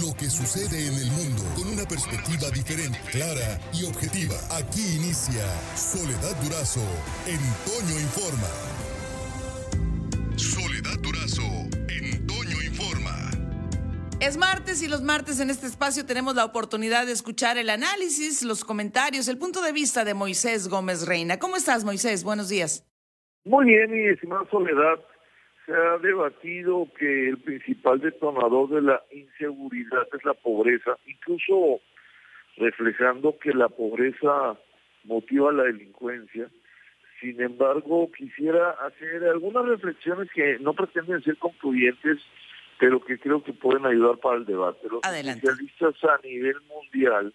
lo que sucede en el mundo con una perspectiva diferente, clara y objetiva. Aquí inicia Soledad Durazo en Toño Informa. Soledad Durazo en Toño Informa. Es martes y los martes en este espacio tenemos la oportunidad de escuchar el análisis, los comentarios, el punto de vista de Moisés Gómez Reina. ¿Cómo estás, Moisés? Buenos días. Muy bien, mi estimada Soledad se ha debatido que el principal detonador de la inseguridad es la pobreza, incluso reflejando que la pobreza motiva la delincuencia. Sin embargo, quisiera hacer algunas reflexiones que no pretenden ser concluyentes, pero que creo que pueden ayudar para el debate. Los especialistas a nivel mundial,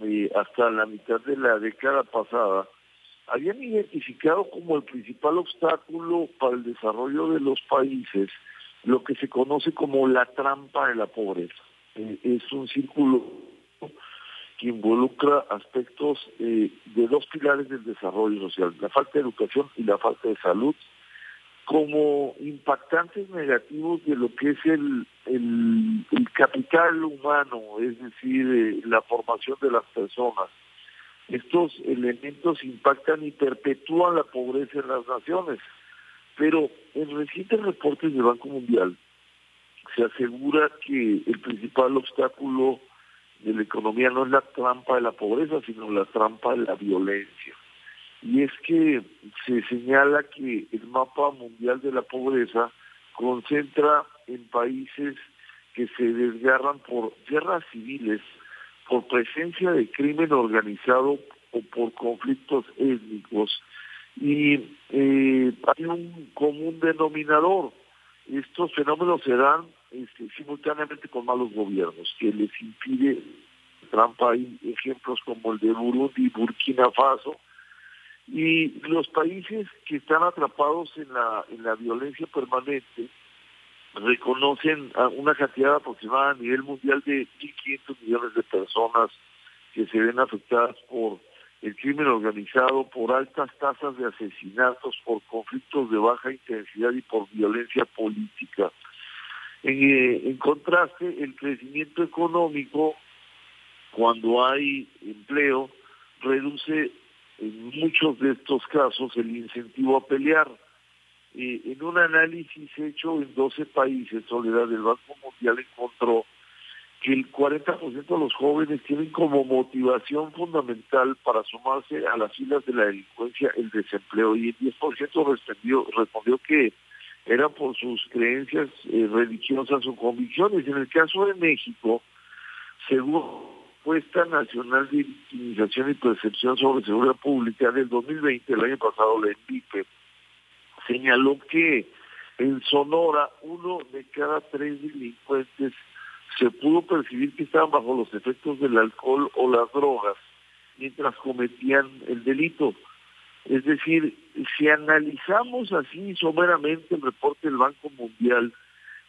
eh, hasta la mitad de la década pasada, habían identificado como el principal obstáculo para el desarrollo de los países lo que se conoce como la trampa de la pobreza. Eh, es un círculo que involucra aspectos eh, de dos pilares del desarrollo social, la falta de educación y la falta de salud, como impactantes negativos de lo que es el, el, capital humano, es decir, eh, la formación de las personas estos elementos impactan y perpetúan la pobreza en las naciones. Pero en recientes reportes del Banco Mundial se asegura que el principal obstáculo de la economía no es la trampa de la pobreza, sino la trampa de la violencia. Y es que se señala que el mapa mundial de la pobreza concentra en países que se desgarran por guerras civiles, por presencia de crimen organizado o por conflictos étnicos. Y eh, hay un común denominador. Estos fenómenos se dan este, simultáneamente con malos gobiernos, que les impide trampa. Hay ejemplos como el de Burundi y Burkina Faso. Y los países que están atrapados en la, en la violencia permanente, reconocen una cantidad aproximada a nivel mundial de 1.500 millones de personas que se ven afectadas por el crimen organizado, por altas tasas de asesinatos, por conflictos de baja intensidad y por violencia política. En, eh, contraste, el crecimiento económico, cuando hay empleo, reduce en muchos de estos casos el incentivo a pelear en un análisis hecho en 12 países, Soledad del Banco Mundial encontró que el 40% de los jóvenes tienen como motivación fundamental para sumarse a las filas de la delincuencia el desempleo y el 10% respondió, respondió que era por sus creencias eh, religiosas o convicciones. En el caso de México, según Puesta Nacional de Victimización y Percepción sobre Seguridad Pública del 2020, el año pasado, la ENVIPE, señaló que en Sonora uno de cada tres delincuentes se pudo percibir que estaban bajo los efectos del alcohol o las drogas mientras cometían el delito. Es decir, si analizamos así someramente el reporte del Banco Mundial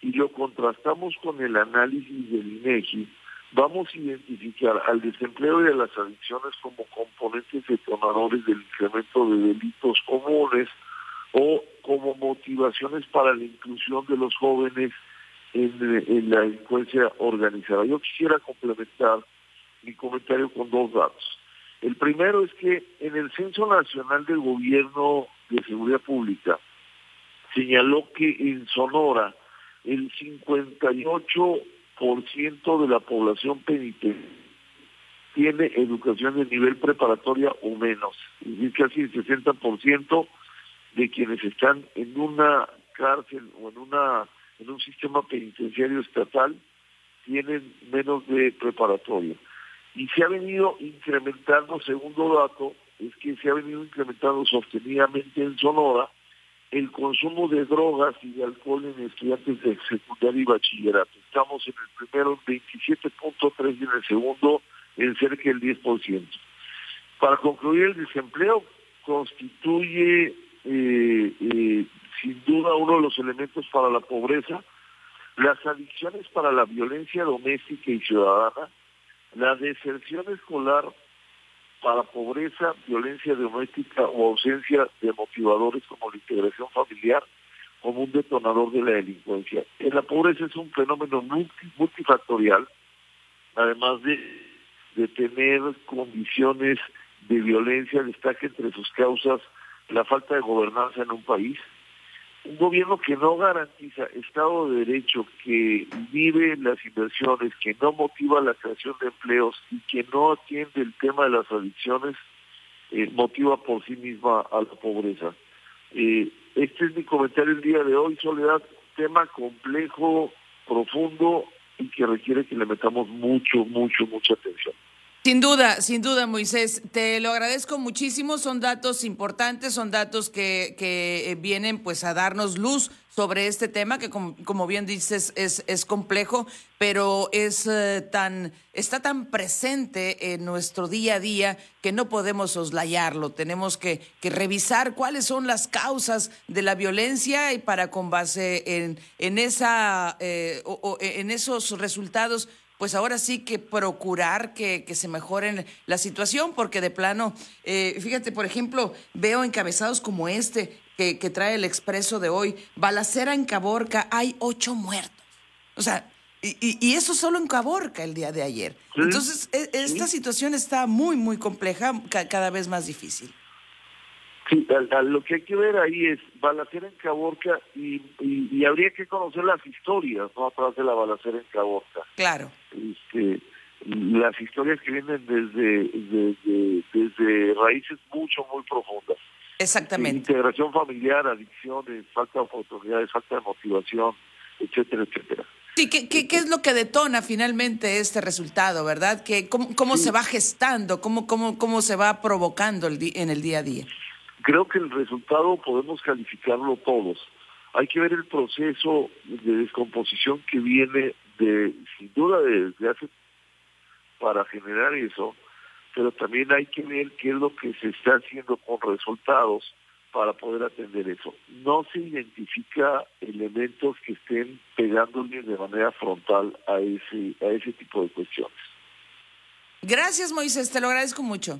y lo contrastamos con el análisis del INEGI, vamos a identificar al desempleo y a las adicciones como componentes detonadores del incremento de delitos comunes, o como motivaciones para la inclusión de los jóvenes en, la delincuencia organizada. Yo quisiera complementar mi comentario con dos datos. El primero es que en el Censo Nacional del Gobierno de Seguridad Pública señaló que en Sonora el 58% de la población penitente tiene educación de nivel preparatoria o menos, es decir, casi el 60% de quienes están en una cárcel o en una en un sistema penitenciario estatal tienen menos de preparatoria. Y se ha venido incrementando, segundo dato, es que se ha venido incrementando sostenidamente en Sonora el consumo de drogas y de alcohol en estudiantes de secundaria y bachillerato. Estamos en el primero en 27.3 y en el segundo en cerca del 10%. Para concluir, el desempleo constituye eh, eh, sin duda uno de los elementos para la pobreza, las adicciones para la violencia doméstica y ciudadana, la deserción escolar para pobreza, violencia doméstica o ausencia de motivadores como la integración familiar, como un detonador de la delincuencia. La pobreza es un fenómeno multifactorial, además de, de tener condiciones de violencia, destaca entre sus causas la falta de gobernanza en un país, un gobierno que no garantiza Estado de Derecho, que vive las inversiones, que no motiva la creación de empleos y que no atiende el tema de las adicciones, eh, motiva por sí misma a la pobreza. Eh, este es mi comentario el día de hoy, Soledad, tema complejo, profundo y que requiere que le metamos mucho, mucho, mucha atención. Sin duda, sin duda, Moisés. Te lo agradezco muchísimo. Son datos importantes, son datos que, eh, vienen pues a darnos luz sobre este tema que como, bien dices es, complejo, pero es eh, tan está tan presente en nuestro día a día que no podemos soslayarlo. Tenemos que, revisar cuáles son las causas de la violencia y para con base en, eh, esos resultados pues ahora sí que procurar que, se mejoren la situación, porque de plano, eh, fíjate, por ejemplo, veo encabezados como este que, trae el expreso de hoy, balacera en Caborca, hay ocho muertos. O sea, y, y, eso solo en Caborca el día de ayer. Entonces, e, esta situación está muy, muy compleja, cada vez más difícil. Sí, lo que hay que ver ahí es balacera en Caborca y, y, habría que conocer las historias, ¿no? Atrás de la balacera en Caborca. Claro. Este, las historias que vienen desde, desde, raíces mucho, muy profundas. Exactamente. Integración familiar, adicciones, falta de oportunidades, falta de motivación, etcétera, etcétera. Sí, ¿qué, qué, qué es lo que detona finalmente este resultado, verdad? Que, ¿Cómo, cómo se va gestando? ¿Cómo, cómo, ¿Cómo se va provocando el en el día a día? Creo que el resultado podemos calificarlo todos. Hay que ver el proceso de descomposición que viene de, sin duda, desde hace para generar eso, pero también hay que ver qué es lo que se está haciendo con resultados para poder atender eso. No se identifica elementos que estén pegándole de manera frontal a ese, a ese tipo de cuestiones. Gracias, Moisés, te lo agradezco mucho.